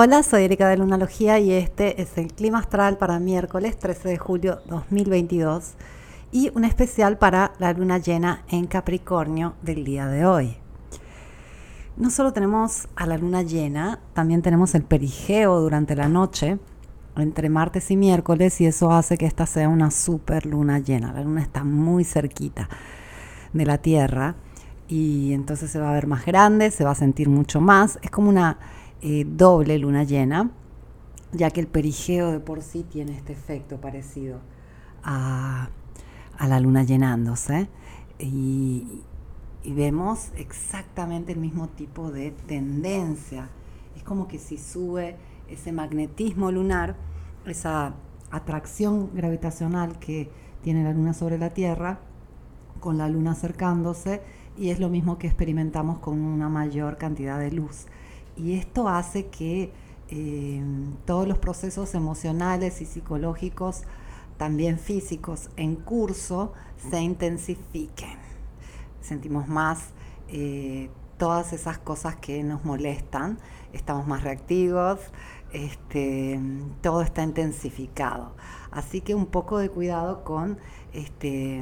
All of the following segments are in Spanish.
Hola, soy Erika de Lunalogía y este es el clima astral para miércoles 13 de julio 2022 y un especial para la luna llena en Capricornio del día de hoy. No solo tenemos a la luna llena, también tenemos el perigeo durante la noche entre martes y miércoles y eso hace que esta sea una super luna llena. La luna está muy cerquita de la Tierra y entonces se va a ver más grande, se va a sentir mucho más. Es como una eh, doble luna llena, ya que el perigeo de por sí tiene este efecto parecido a, la luna llenándose. Y, vemos exactamente el mismo tipo de tendencia. Es como que si sube ese magnetismo lunar, esa atracción gravitacional que tiene la luna sobre la Tierra, con la luna acercándose, y es lo mismo que experimentamos con una mayor cantidad de luz. Y esto hace que eh, todos los procesos emocionales y psicológicos, también físicos, en curso, se intensifiquen. Sentimos más eh, todas esas cosas que nos molestan, estamos más reactivos, este, todo está intensificado. Así que un poco de cuidado con este,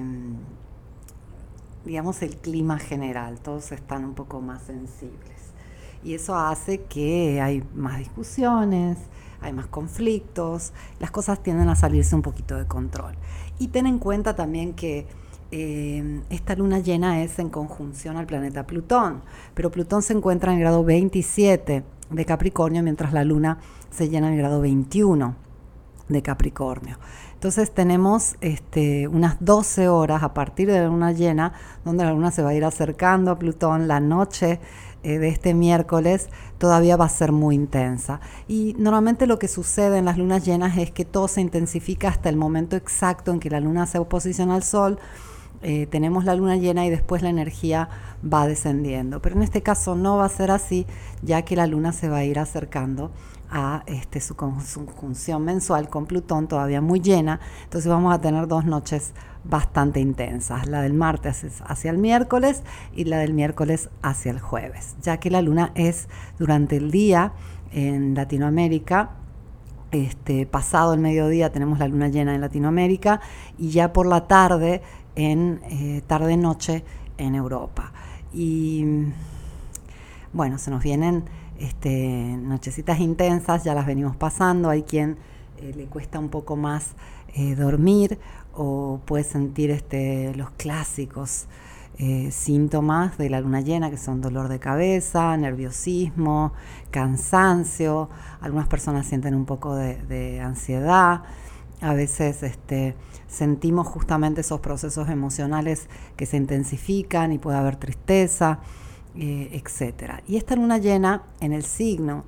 digamos, el clima general, todos están un poco más sensibles y eso hace que hay más discusiones, hay más conflictos, las cosas tienden a salirse un poquito de control. Y ten en cuenta también que eh, esta luna llena es en conjunción al planeta Plutón, pero Plutón se encuentra en el grado 27 de Capricornio, mientras la luna se llena en el grado 21 de Capricornio. Entonces tenemos este, unas 12 horas a partir de la luna llena, donde la luna se va a ir acercando a Plutón, la noche de este miércoles todavía va a ser muy intensa. Y normalmente lo que sucede en las lunas llenas es que todo se intensifica hasta el momento exacto en que la luna se oposiciona al Sol. Eh, tenemos la luna llena y después la energía va descendiendo. Pero en este caso no va a ser así, ya que la luna se va a ir acercando a este, su conjunción mensual con Plutón todavía muy llena. Entonces vamos a tener dos noches bastante intensas, la del martes hacia el miércoles y la del miércoles hacia el jueves, ya que la luna es durante el día en Latinoamérica. Este, pasado el mediodía tenemos la luna llena en Latinoamérica y ya por la tarde en eh, tarde-noche en Europa. Y bueno, se nos vienen este, nochecitas intensas, ya las venimos pasando, hay quien eh, le cuesta un poco más eh, dormir o puede sentir este, los clásicos eh, síntomas de la luna llena, que son dolor de cabeza, nerviosismo, cansancio, algunas personas sienten un poco de, ansiedad, a veces este, sentimos justamente esos procesos emocionales que se intensifican y puede haber tristeza, eh, etc. Y esta luna llena en el signo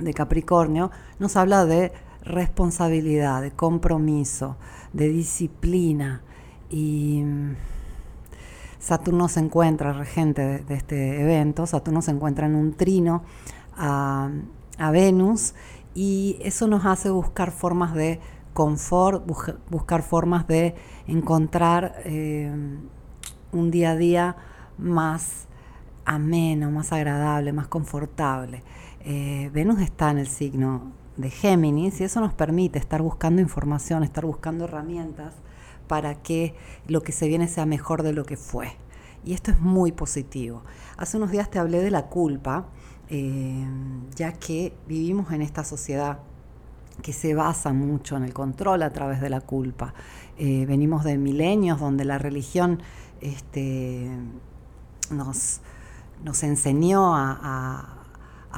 de Capricornio nos habla de responsabilidad, de compromiso, de disciplina. Y mm, Saturno se encuentra, regente de, este evento, Saturno se encuentra en un trino a, Venus y eso nos hace buscar formas de confort, buscar formas de encontrar eh, un día a día más ameno, más agradable, más confortable. Eh, Venus está en el signo de Géminis y eso nos permite estar buscando información, estar buscando herramientas para que lo que se viene sea mejor de lo que fue. Y esto es muy positivo. Hace unos días te hablé de la culpa, eh, ya que vivimos en esta sociedad que se basa mucho en el control a través de la culpa. Eh, venimos de milenios donde la religión este, nos, nos enseñó a,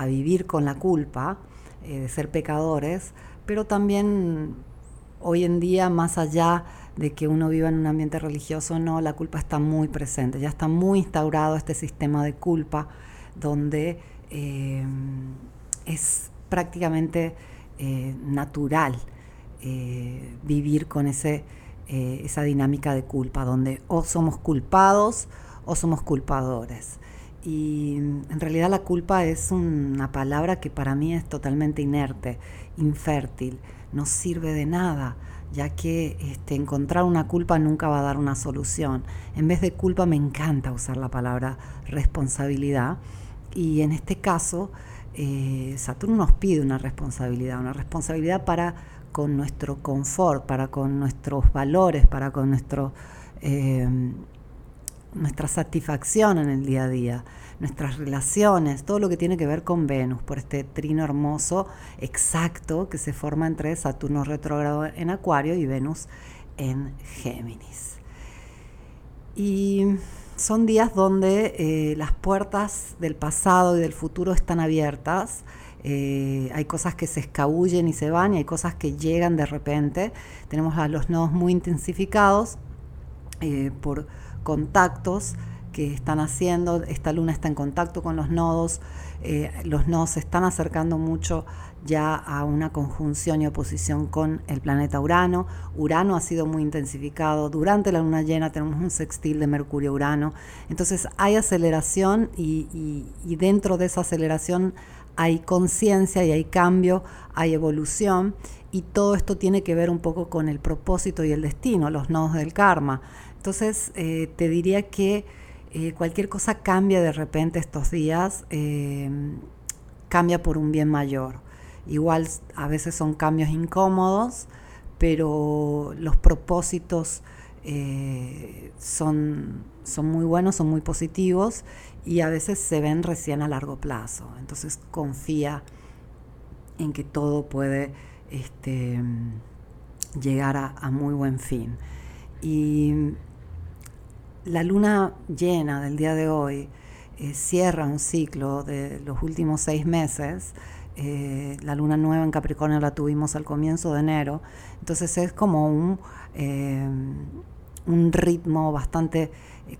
vivir con la culpa, eh, de ser pecadores, pero también hoy en día, más allá de que uno viva en un ambiente religioso no, la culpa está muy presente, ya está muy instaurado este sistema de culpa donde eh, es prácticamente eh, natural vivir con ese, esa dinámica de culpa, donde o somos culpados o somos culpadores. Y en realidad la culpa es una palabra que para mí es totalmente inerte, infértil, no sirve de nada, ya que este, encontrar una culpa nunca va a dar una solución. En vez de culpa me encanta usar la palabra responsabilidad, Y en este caso, eh, Saturno nos pide una responsabilidad, una responsabilidad para con nuestro confort, para con nuestros valores, para con nuestro, eh, nuestra satisfacción en el día a día, nuestras relaciones, todo lo que tiene que ver con Venus, por este trino hermoso exacto que se forma entre Saturno retrógrado en Acuario y Venus en Géminis. Y son días donde eh, las puertas del pasado y del futuro están abiertas. Eh, hay cosas que se escabullen y se van y hay cosas que llegan de repente. Tenemos a los nodos muy intensificados eh, por contactos que están haciendo. Esta luna está en contacto con los nodos. los nodos se están acercando mucho ya a una conjunción y oposición con el planeta Urano. Urano ha sido muy intensificado. Durante la luna llena tenemos un sextil de Mercurio-Urano. Entonces hay aceleración y, dentro de esa aceleración hay conciencia y hay cambio, hay evolución y todo esto tiene que ver un poco con el propósito y el destino, los nodos del karma. Entonces eh, te diría que eh, cualquier cosa cambia de repente estos días, eh, cambia por un bien mayor. Igual a veces son cambios incómodos, pero los propósitos eh, son, son muy buenos, son muy positivos y a veces se ven recién a largo plazo. Entonces confía en que todo puede este, llegar a, muy buen fin. Y la luna llena del día de hoy eh, cierra un ciclo de los últimos seis meses eh, la luna nueva en Capricornio la tuvimos al comienzo de enero, entonces es como un, eh, un ritmo bastante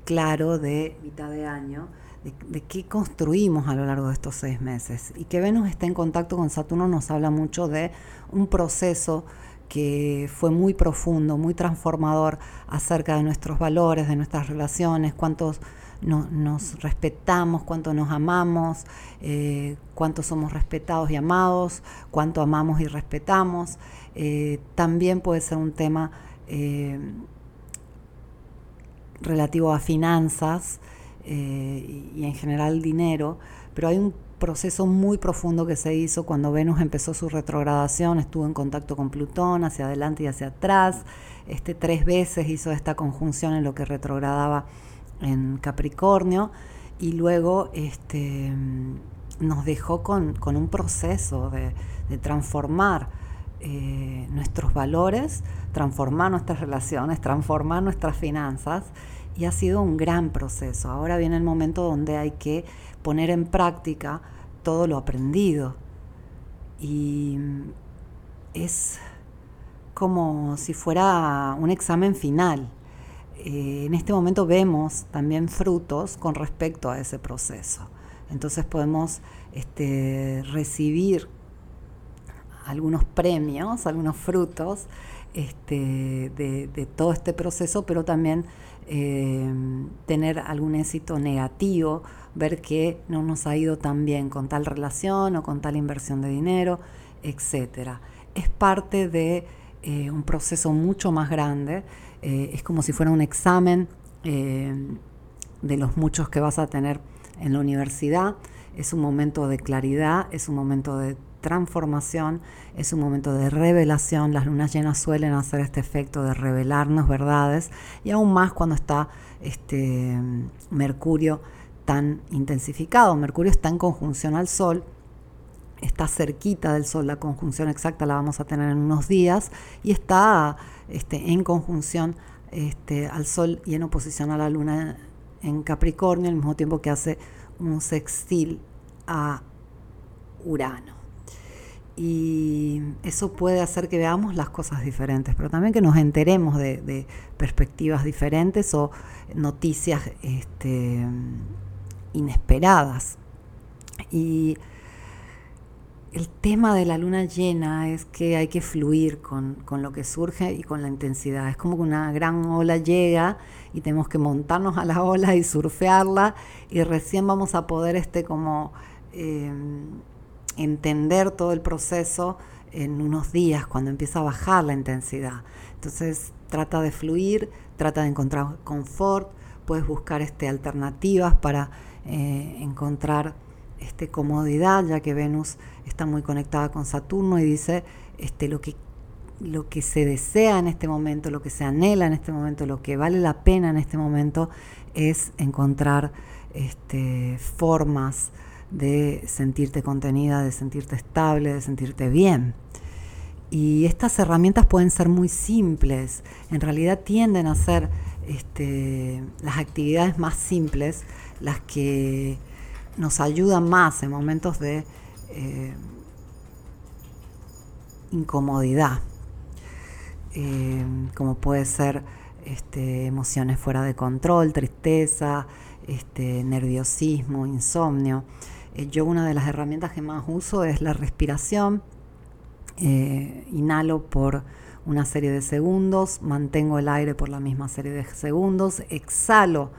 claro de mitad de año, de, de, qué construimos a lo largo de estos seis meses. Y que Venus esté en contacto con Saturno nos habla mucho de un proceso que fue muy profundo, muy transformador acerca de nuestros valores, de nuestras relaciones, cuántos nos respetamos, cuánto nos amamos, eh, cuánto somos respetados y amados, cuánto amamos y respetamos. Eh, también puede ser un tema eh, relativo a finanzas y en general dinero, pero hay un proceso muy profundo que se hizo cuando Venus empezó su retrogradación, estuvo en contacto con Plutón hacia adelante y hacia atrás, este, tres veces hizo esta conjunción en lo que retrogradaba en Capricornio y luego este, nos dejó con, un proceso de, transformar eh, nuestros valores, transformar nuestras relaciones, transformar nuestras finanzas y ha sido un gran proceso. Ahora viene el momento donde hay que poner en práctica todo lo aprendido y es como si fuera un examen final eh, en este momento vemos también frutos con respecto a ese proceso. Entonces podemos este, recibir algunos premios, algunos frutos este, de, todo este proceso, pero también eh, tener algún éxito negativo, ver que no nos ha ido tan bien con tal relación o con tal inversión de dinero, etc. Es parte de eh, un proceso mucho más grande eh, es como si fuera un examen eh, de los muchos que vas a tener en la universidad. Es un momento de claridad, es un momento de transformación, es un momento de revelación. Las lunas llenas suelen hacer este efecto de revelarnos verdades y aún más cuando está este Mercurio tan intensificado. Mercurio está en conjunción al Sol, está cerquita del Sol, la conjunción exacta la vamos a tener en unos días y está este, en conjunción este, al Sol y en oposición a la Luna en Capricornio, al mismo tiempo que hace un sextil a Urano. Y eso puede hacer que veamos las cosas diferentes, pero también que nos enteremos de, perspectivas diferentes o noticias este, inesperadas. Y el tema de la luna llena es que hay que fluir con, lo que surge y con la intensidad. Es como que una gran ola llega y tenemos que montarnos a la ola y surfearla y recién vamos a poder este como eh, entender todo el proceso en unos días cuando empieza a bajar la intensidad. Entonces trata de fluir, trata de encontrar confort, puedes buscar este, alternativas para eh, encontrar este, comodidad, ya que Venus está muy conectada con Saturno y dice este, lo, que, lo que se desea en este momento, lo que se anhela en este momento, lo que vale la pena en este momento es encontrar este, formas de sentirte contenida, de sentirte estable, de sentirte bien. Y estas herramientas pueden ser muy simples, en realidad tienden a ser este, las actividades más simples las que nos ayudan más en momentos de eh, incomodidad, eh, como puede ser este, emociones fuera de control, tristeza, este, nerviosismo, insomnio. Eh, yo una de las herramientas que más uso es la respiración. inhalo por una serie de segundos, mantengo el aire por la misma serie de segundos, exhalo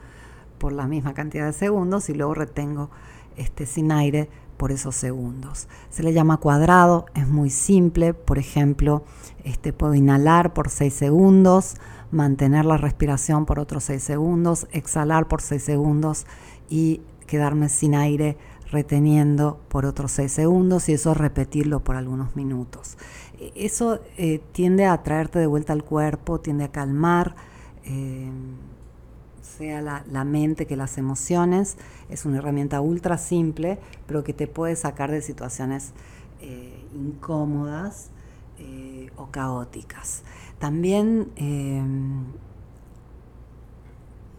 por la misma cantidad de segundos y luego retengo este, sin aire por esos segundos. Se le llama cuadrado, es muy simple, por ejemplo, este, puedo inhalar por 6 segundos, mantener la respiración por otros 6 segundos, exhalar por 6 segundos y quedarme sin aire reteniendo por otros 6 segundos y eso repetirlo por algunos minutos. Eso eh, tiende a traerte de vuelta al cuerpo, tiende a calmar. Eh, sea la, mente que las emociones. Es una herramienta ultra simple, pero que te puede sacar de situaciones eh, incómodas o caóticas. También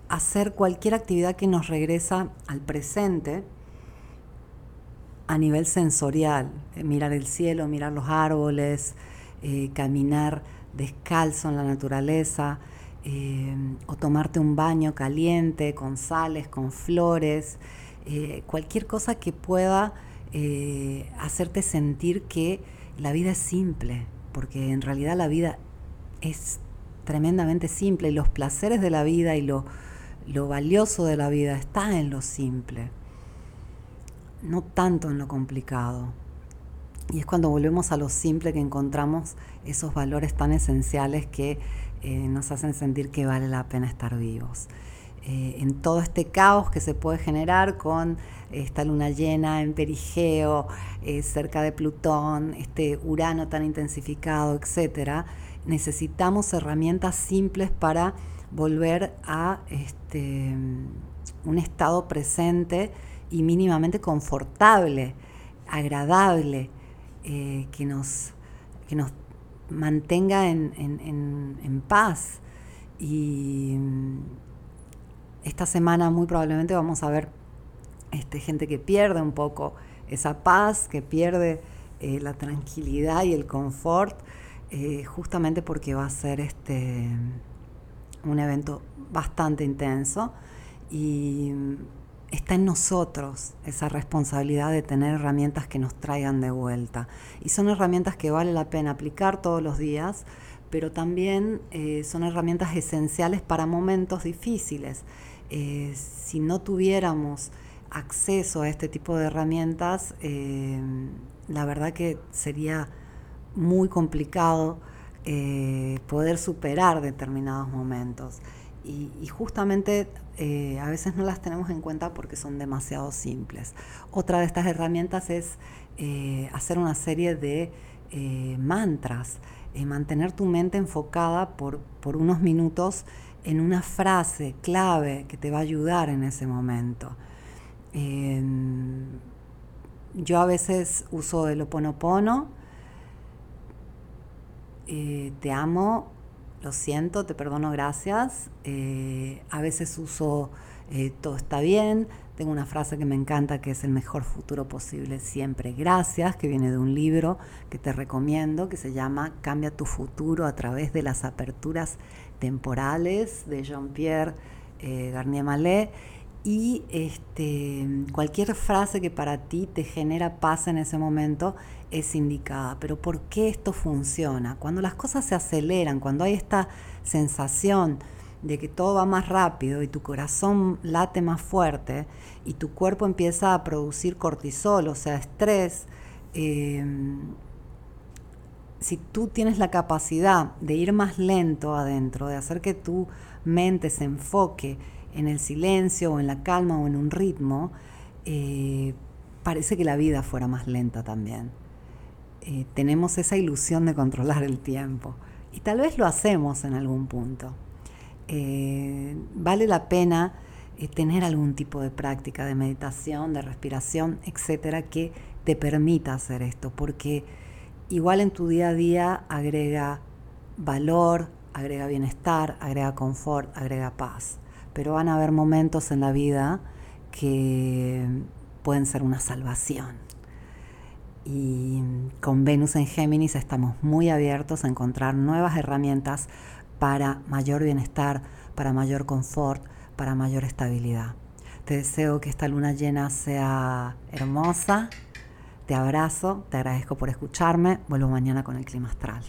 hacer cualquier actividad que nos regresa al presente a nivel sensorial, mirar el cielo, mirar los árboles, caminar descalzo en la naturaleza, eh, o tomarte un baño caliente con sales, con flores, eh, cualquier cosa que pueda eh, hacerte sentir que la vida es simple, porque en realidad la vida es tremendamente simple y los placeres de la vida y lo, lo valioso de la vida está en lo simple, no tanto en lo complicado. Y es cuando volvemos a lo simple que encontramos esos valores tan esenciales que eh, nos hacen sentir que vale la pena estar vivos. Eh, en todo este caos que se puede generar con esta luna llena en perigeo, eh, cerca de Plutón, este Urano tan intensificado, etc., necesitamos herramientas simples para volver a este, un estado presente y mínimamente confortable, agradable, que, nos, que nos mantenga en, paz. Y mm, esta semana muy probablemente vamos a ver este, gente que pierde un poco esa paz, que pierde eh, la tranquilidad y el confort, eh, justamente porque va a ser este, un evento bastante intenso. Y mm, está en nosotros esa responsabilidad de tener herramientas que nos traigan de vuelta. Y son herramientas que vale la pena aplicar todos los días, pero también eh, son herramientas esenciales para momentos difíciles. Eh, si no tuviéramos acceso a este tipo de herramientas, eh, la verdad que sería muy complicado poder superar determinados momentos. Y justamente eh, a veces no las tenemos en cuenta porque son demasiado simples. Otra de estas herramientas es eh, hacer una serie de eh, mantras, mantener tu mente enfocada por, por unos minutos en una frase clave que te va a ayudar en ese momento. Em, yo a veces uso el oponopono, te amo, lo siento, te perdono, gracias. Eh, a veces uso eh, todo está bien. Tengo una frase que me encanta que es el mejor futuro posible siempre. Gracias, que viene de un libro que te recomiendo que se llama Cambia tu futuro a través de las aperturas temporales de Jean-Pierre eh, Garnier Mallet y este, cualquier frase que para ti te genera paz en ese momento es indicada. Pero ¿por qué esto funciona? Cuando las cosas se aceleran, cuando hay esta sensación de que todo va más rápido y tu corazón late más fuerte y tu cuerpo empieza a producir cortisol, o sea, estrés, eh, si tú tienes la capacidad de ir más lento adentro, de hacer que tu mente se enfoque en el silencio o en la calma o en un ritmo, eh, parece que la vida fuera más lenta también. Eh, tenemos esa ilusión de controlar el tiempo y tal vez lo hacemos en algún punto. Eh, vale la pena tener algún tipo de práctica de meditación, de respiración, etcétera, que te permita hacer esto, porque igual en tu día a día agrega valor, agrega bienestar, agrega confort, agrega paz. Pero van a haber momentos en la vida que pueden ser una salvación. Y con Venus en Géminis estamos muy abiertos a encontrar nuevas herramientas para mayor bienestar, para mayor confort, para mayor estabilidad. Te deseo que esta luna llena sea hermosa. Te abrazo, te agradezco por escucharme. Vuelvo mañana con el clima astral.